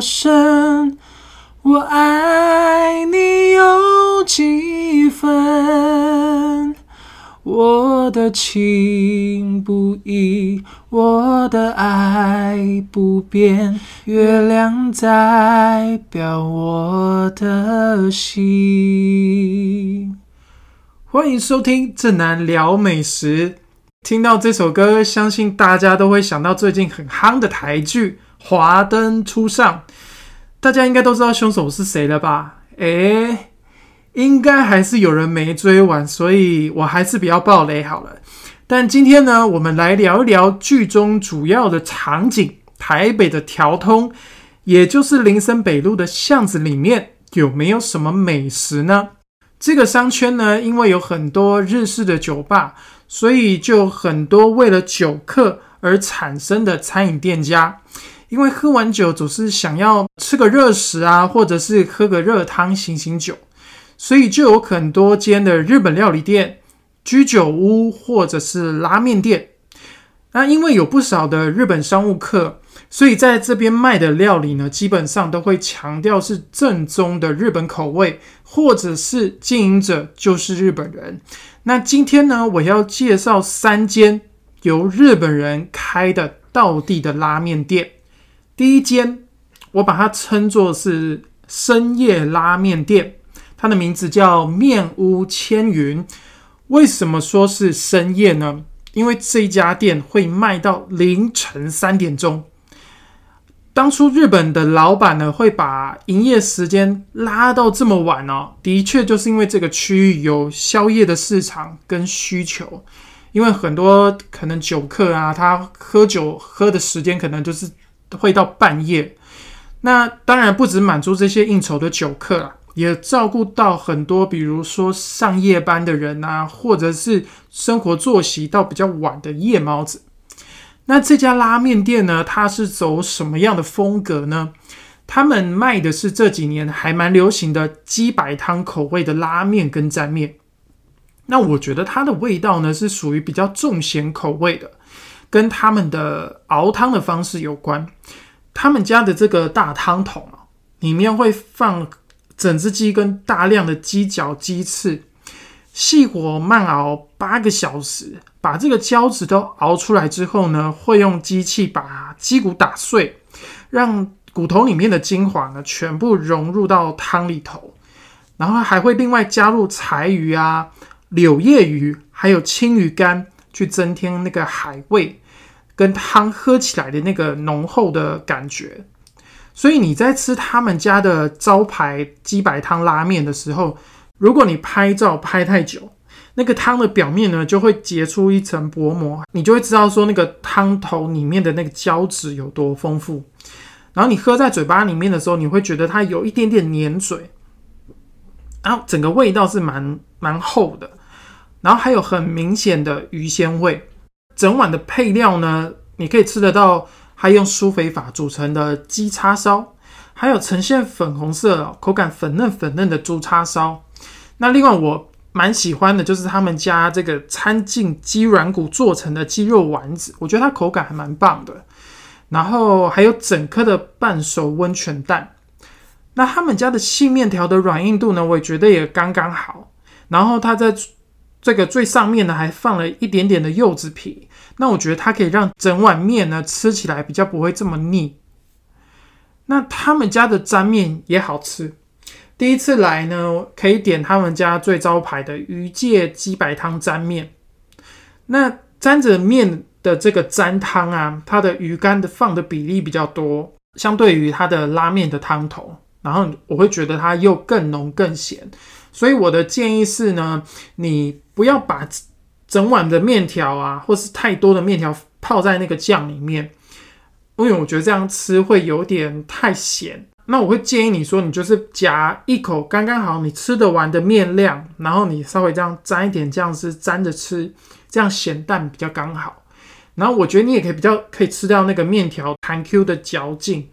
深？我爱你有几分？我的情不移，我的爱不变，月亮代表我的心。欢迎收听正南聊美食。听到这首歌，相信大家都会想到最近很夯的台剧《华灯初上》。大家应该都知道凶手是谁了吧？诶，应该还是有人没追完，所以我还是比较暴雷好了。但今天呢，我们来聊一聊剧中主要的场景——台北的条通，也就是林森北路的巷子里面有没有什么美食呢？这个商圈呢，因为有很多日式的酒吧，所以就很多为了酒客而产生的餐饮店家。因为喝完酒总是想要吃个热食啊，或者是喝个热汤醒醒酒，所以就有很多间的日本料理店、居酒屋或者是拉面店。那因为有不少的日本商务客，所以在这边卖的料理呢，基本上都会强调是正宗的日本口味，或者是经营者就是日本人。那今天呢，我要介绍三间由日本人开的道地的拉面店。第一间，我把它称作是深夜拉面店，它的名字叫面屋千云。为什么说是深夜呢？因为这家店会卖到凌晨三点钟。当初日本的老板呢，会把营业时间拉到这么晚哦，的确就是因为这个区域有宵夜的市场跟需求。因为很多可能酒客啊，他喝酒喝的时间可能就是。会到半夜，那当然不止满足这些应酬的酒客啊，也照顾到很多，比如说上夜班的人啊，或者是生活作息到比较晚的夜猫子。那这家拉面店呢，它是走什么样的风格呢？他们卖的是这几年还蛮流行的鸡白汤口味的拉面跟沾面。那我觉得它的味道呢，是属于比较重咸口味的。跟他们的熬汤的方式有关，他们家的这个大汤桶啊，里面会放整只鸡跟大量的鸡脚、鸡翅，细火慢熬八个小时，把这个胶质都熬出来之后呢，会用机器把鸡骨打碎，让骨头里面的精华呢全部融入到汤里头，然后还会另外加入柴鱼啊、柳叶鱼，还有青鱼干。去增添那个海味跟汤喝起来的那个浓厚的感觉，所以你在吃他们家的招牌鸡白汤拉面的时候，如果你拍照拍太久，那个汤的表面呢就会结出一层薄膜，你就会知道说那个汤头里面的那个胶质有多丰富。然后你喝在嘴巴里面的时候，你会觉得它有一点点黏嘴，然后整个味道是蛮蛮厚的。然后还有很明显的鱼鲜味，整碗的配料呢，你可以吃得到，还用酥肥法组成的鸡叉烧，还有呈现粉红色、口感粉嫩粉嫩的猪叉烧。那另外我蛮喜欢的就是他们家这个掺进鸡软骨做成的鸡肉丸子，我觉得它口感还蛮棒的。然后还有整颗的半熟温泉蛋。那他们家的细面条的软硬度呢，我也觉得也刚刚好。然后它在这个最上面呢，还放了一点点的柚子皮，那我觉得它可以让整碗面呢吃起来比较不会这么腻。那他们家的沾面也好吃，第一次来呢，可以点他们家最招牌的鱼介鸡白汤沾面。那沾着面的这个沾汤啊，它的鱼干的放的比例比较多，相对于它的拉面的汤头，然后我会觉得它又更浓更咸。所以我的建议是呢，你不要把整碗的面条啊，或是太多的面条泡在那个酱里面，因为我觉得这样吃会有点太咸。那我会建议你说，你就是夹一口刚刚好你吃得完的面量，然后你稍微这样沾一点酱汁沾着吃，这样咸淡比较刚好。然后我觉得你也可以比较可以吃掉那个面条弹 Q 的嚼劲，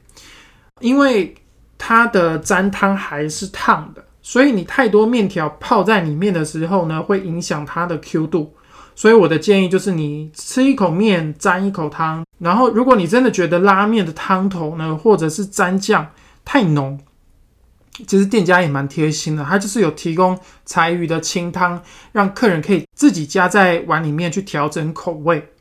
因为它的沾汤还是烫的。所以你太多面条泡在里面的时候呢，会影响它的 Q 度，所以我的建议就是，你吃一口面沾一口汤，然后如果你真的觉得拉面的汤头呢，或者是蘸酱太浓，其实店家也蛮贴心的，他就是有提供柴鱼的清汤，让客人可以自己加在碗里面去调整口味。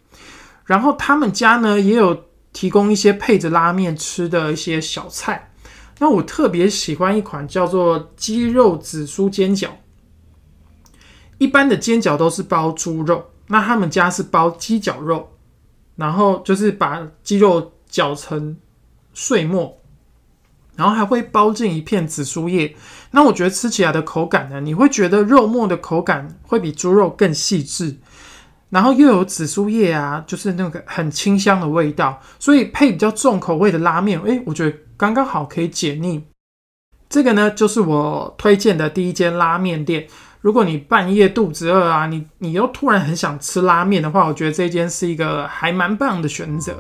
然后他们家呢也有提供一些配着拉面吃的一些小菜。那我特别喜欢一款叫做鸡肉紫苏煎饺。一般的煎饺都是包猪肉，那他们家是包鸡脚肉，然后就是把鸡肉搅成碎末，然后还会包进一片紫苏叶。那我觉得吃起来的口感呢，你会觉得肉末的口感会比猪肉更细致，然后又有紫苏叶啊，就是那个很清香的味道，所以配比较重口味的拉面，诶，我觉得刚刚好可以解腻。这个呢，就是我推荐的第一间拉面店。如果你半夜肚子饿啊，你你又突然很想吃拉面的话，我觉得这间是一个还蛮棒的选择。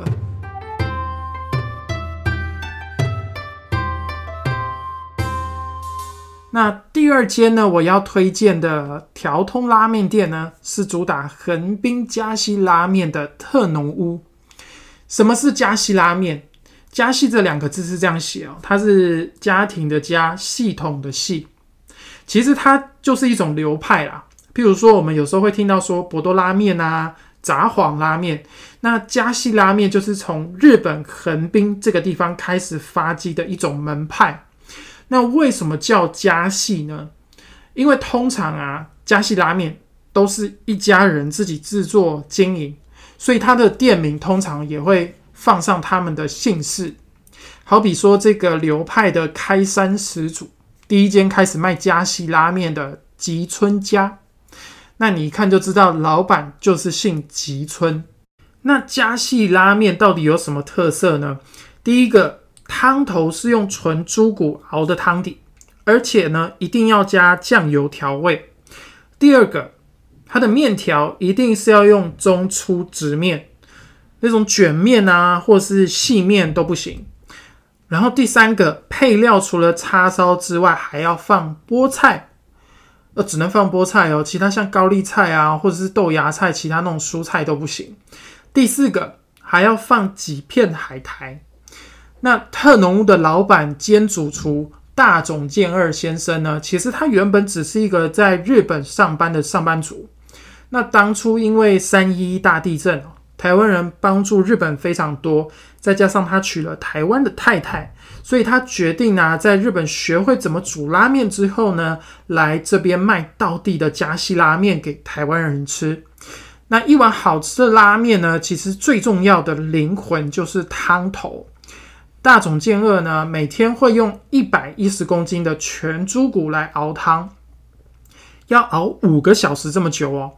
那第二间呢，我要推荐的调通拉面店呢，是主打横滨加西拉面的特浓屋。什么是加西拉面？加西这两个字是这样写哦，它是家庭的家，系统的系。其实它就是一种流派啦，譬如说我们有时候会听到说博多拉面啊、札幌拉面，那加系拉面就是从日本横滨这个地方开始发迹的一种门派。那为什么叫加系呢？因为通常啊，加系拉面都是一家人自己制作经营，所以它的店名通常也会放上他们的姓氏。好比说这个流派的开山始祖。第一间开始卖加西拉面的吉村家，那你一看就知道老板就是姓吉村。那加西拉面到底有什么特色呢？第一个，汤头是用纯猪骨熬的汤底，而且呢一定要加酱油调味。第二个，它的面条一定是要用中粗直面，那种卷面啊或是细面都不行。然后第三个配料除了叉烧之外，还要放菠菜，呃，只能放菠菜哦，其他像高丽菜啊，或者是豆芽菜，其他那种蔬菜都不行。第四个还要放几片海苔。那特浓屋的老板兼主厨大冢健二先生呢，其实他原本只是一个在日本上班的上班族。那当初因为三一大地震台湾人帮助日本非常多，再加上他娶了台湾的太太，所以他决定呢，在日本学会怎么煮拉面之后呢，来这边卖道地的加西拉面给台湾人吃。那一碗好吃的拉面呢，其实最重要的灵魂就是汤头。大总健二呢，每天会用一百一十公斤的全猪骨来熬汤，要熬五个小时这么久哦。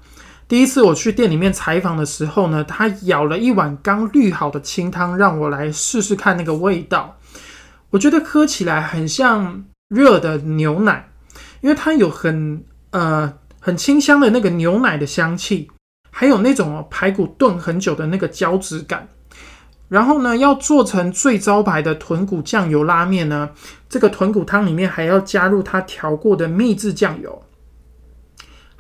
第一次我去店里面采访的时候呢，他舀了一碗刚滤好的清汤，让我来试试看那个味道。我觉得喝起来很像热的牛奶，因为它有很呃很清香的那个牛奶的香气，还有那种排骨炖很久的那个胶质感。然后呢，要做成最招牌的豚骨酱油拉面呢，这个豚骨汤里面还要加入他调过的秘制酱油。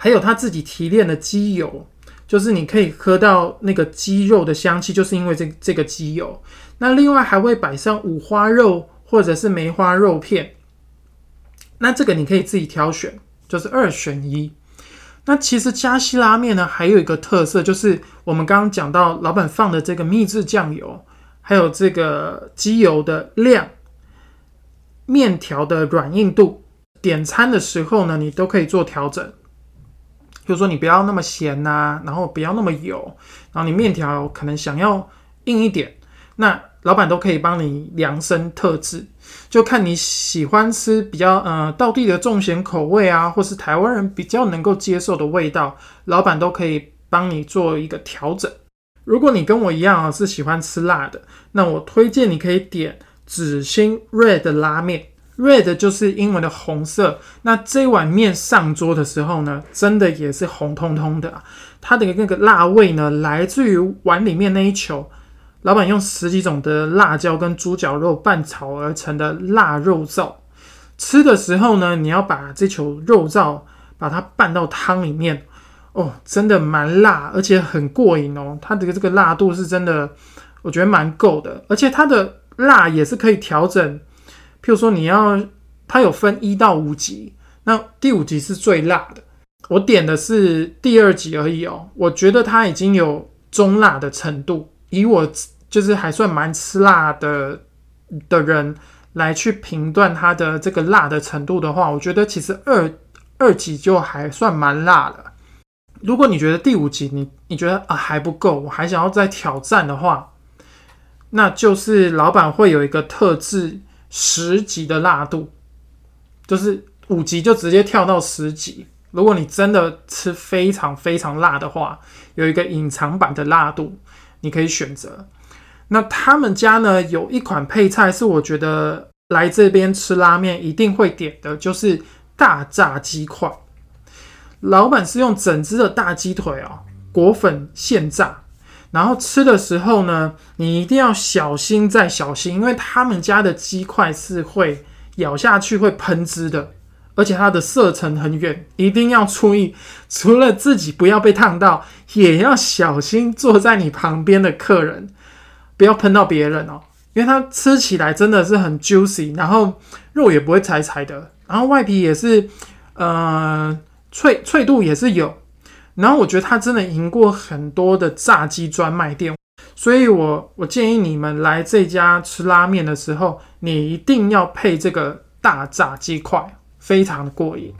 还有他自己提炼的鸡油，就是你可以喝到那个鸡肉的香气，就是因为这这个鸡油。那另外还会摆上五花肉或者是梅花肉片，那这个你可以自己挑选，就是二选一。那其实加西拉面呢，还有一个特色，就是我们刚刚讲到老板放的这个秘制酱油，还有这个鸡油的量、面条的软硬度，点餐的时候呢，你都可以做调整。就是说你不要那么咸呐，然后不要那么油，然后你面条可能想要硬一点，那老板都可以帮你量身特制，就看你喜欢吃比较呃道地的重咸口味啊，或是台湾人比较能够接受的味道，老板都可以帮你做一个调整。如果你跟我一样啊是喜欢吃辣的，那我推荐你可以点紫星 Red 拉面。Red 就是英文的红色，那这碗面上桌的时候呢，真的也是红彤彤的。它的那个辣味呢，来自于碗里面那一球，老板用十几种的辣椒跟猪脚肉拌炒而成的辣肉燥。吃的时候呢，你要把这球肉燥把它拌到汤里面。哦，真的蛮辣，而且很过瘾哦。它的这个辣度是真的，我觉得蛮够的，而且它的辣也是可以调整。譬如说，你要它有分一到五级，那第五级是最辣的。我点的是第二级而已哦，我觉得它已经有中辣的程度。以我就是还算蛮吃辣的的人来去评断它的这个辣的程度的话，我觉得其实二二级就还算蛮辣了。如果你觉得第五级你你觉得啊还不够，我还想要再挑战的话，那就是老板会有一个特制十级的辣度，就是五级就直接跳到十级。如果你真的吃非常非常辣的话，有一个隐藏版的辣度，你可以选择。那他们家呢有一款配菜是我觉得来这边吃拉面一定会点的，就是大炸鸡块。老板是用整只的大鸡腿哦，裹粉现炸，然后吃的时候呢，你一定要小心再小心，因为他们家的鸡块是会咬下去会喷汁的，而且它的射程很远，一定要注意，除了自己不要被烫到，也要小心坐在你旁边的客人不要喷到别人哦，因为它吃起来真的是很 juicy，然后肉也不会柴柴的，然后外皮也是，呃。脆脆度也是有，然后我觉得它真的赢过很多的炸鸡专卖店，所以我我建议你们来这家吃拉面的时候，你一定要配这个大炸鸡块，非常的过瘾。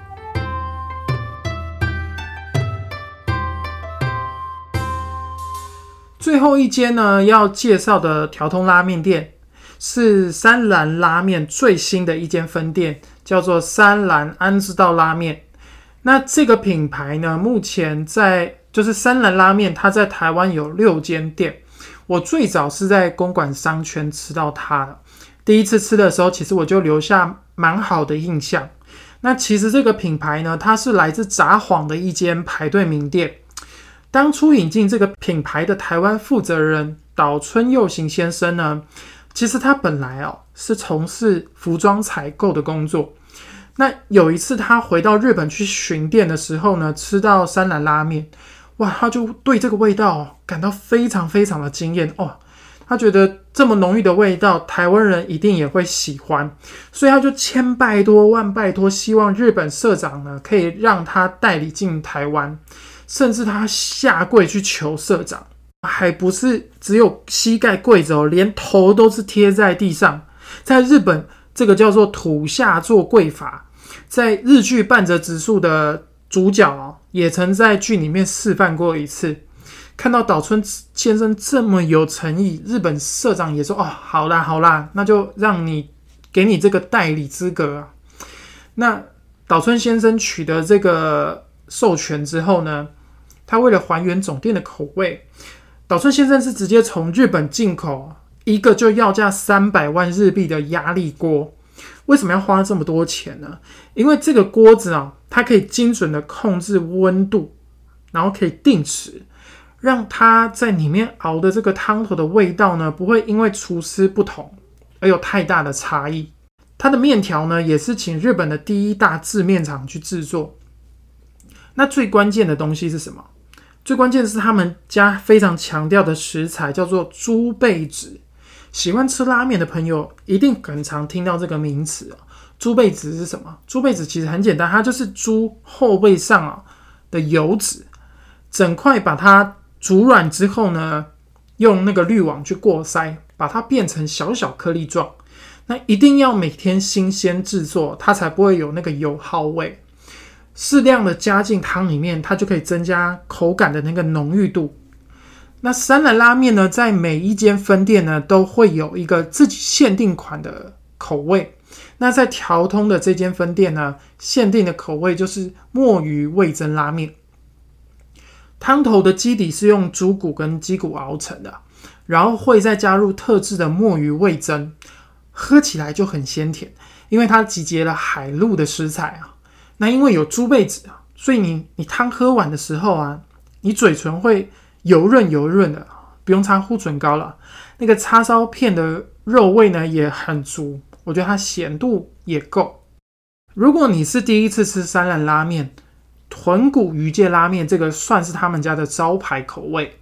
最后一间呢，要介绍的调通拉面店是三兰拉面最新的一间分店，叫做三兰安之道拉面。那这个品牌呢，目前在就是三兰拉面，它在台湾有六间店。我最早是在公馆商圈吃到它的，第一次吃的时候，其实我就留下蛮好的印象。那其实这个品牌呢，它是来自札幌的一间排队名店。当初引进这个品牌的台湾负责人岛村佑行先生呢，其实他本来哦是从事服装采购的工作。那有一次，他回到日本去巡店的时候呢，吃到三兰拉面，哇，他就对这个味道感到非常非常的惊艳哦。他觉得这么浓郁的味道，台湾人一定也会喜欢，所以他就千拜多万拜托，希望日本社长呢可以让他代理进台湾，甚至他下跪去求社长，还不是只有膝盖跪着哦，连头都是贴在地上。在日本，这个叫做土下座跪法。在日剧《半泽直树》的主角哦，也曾在剧里面示范过一次。看到岛村先生这么有诚意，日本社长也说：“哦，好啦好啦，那就让你给你这个代理资格啊。”那岛村先生取得这个授权之后呢，他为了还原总店的口味，岛村先生是直接从日本进口一个就要价三百万日币的压力锅。为什么要花这么多钱呢？因为这个锅子啊，它可以精准的控制温度，然后可以定时，让它在里面熬的这个汤头的味道呢，不会因为厨师不同而有太大的差异。它的面条呢，也是请日本的第一大制面厂去制作。那最关键的东西是什么？最关键的是他们家非常强调的食材，叫做猪背脂。喜欢吃拉面的朋友一定很常听到这个名词啊，猪背子是什么？猪背子其实很简单，它就是猪后背上啊的油脂，整块把它煮软之后呢，用那个滤网去过筛，把它变成小小颗粒状。那一定要每天新鲜制作，它才不会有那个油耗味。适量的加进汤里面，它就可以增加口感的那个浓郁度。那三兰拉面呢，在每一间分店呢，都会有一个自己限定款的口味。那在调通的这间分店呢，限定的口味就是墨鱼味增拉面。汤头的基底是用猪骨跟鸡骨熬成的，然后会再加入特制的墨鱼味增，喝起来就很鲜甜，因为它集结了海陆的食材啊。那因为有猪背脂啊，所以你你汤喝完的时候啊，你嘴唇会。油润油润的，不用擦护唇膏了。那个叉烧片的肉味呢也很足，我觉得它咸度也够。如果你是第一次吃三兰拉面，豚骨鱼介拉面，这个算是他们家的招牌口味。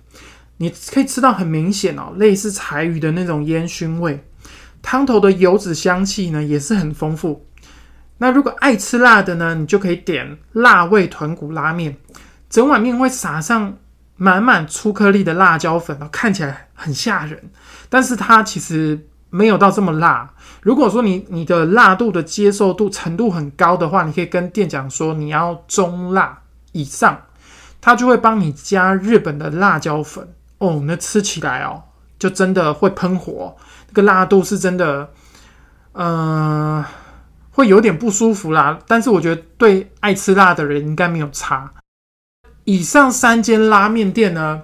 你可以吃到很明显哦，类似柴鱼的那种烟熏味，汤头的油脂香气呢也是很丰富。那如果爱吃辣的呢，你就可以点辣味豚骨拉面，整碗面会撒上满满粗颗粒的辣椒粉，看起来很吓人，但是它其实没有到这么辣。如果说你你的辣度的接受度程度很高的话，你可以跟店长说你要中辣以上，他就会帮你加日本的辣椒粉。哦，那吃起来哦，就真的会喷火，那个辣度是真的，呃，会有点不舒服啦。但是我觉得对爱吃辣的人应该没有差。以上三间拉面店呢，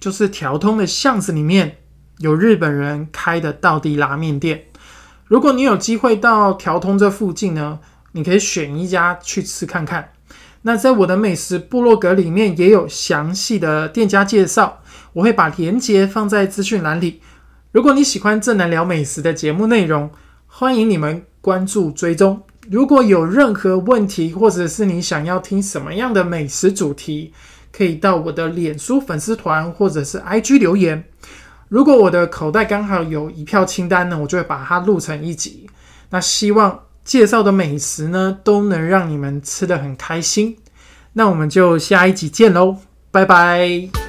就是条通的巷子里面有日本人开的道地拉面店。如果你有机会到条通这附近呢，你可以选一家去吃看看。那在我的美食部落格里面也有详细的店家介绍，我会把链接放在资讯栏里。如果你喜欢正南聊美食的节目内容，欢迎你们关注追踪。如果有任何问题，或者是你想要听什么样的美食主题，可以到我的脸书粉丝团或者是 IG 留言。如果我的口袋刚好有一票清单呢，我就会把它录成一集。那希望。介绍的美食呢，都能让你们吃的很开心。那我们就下一集见喽，拜拜。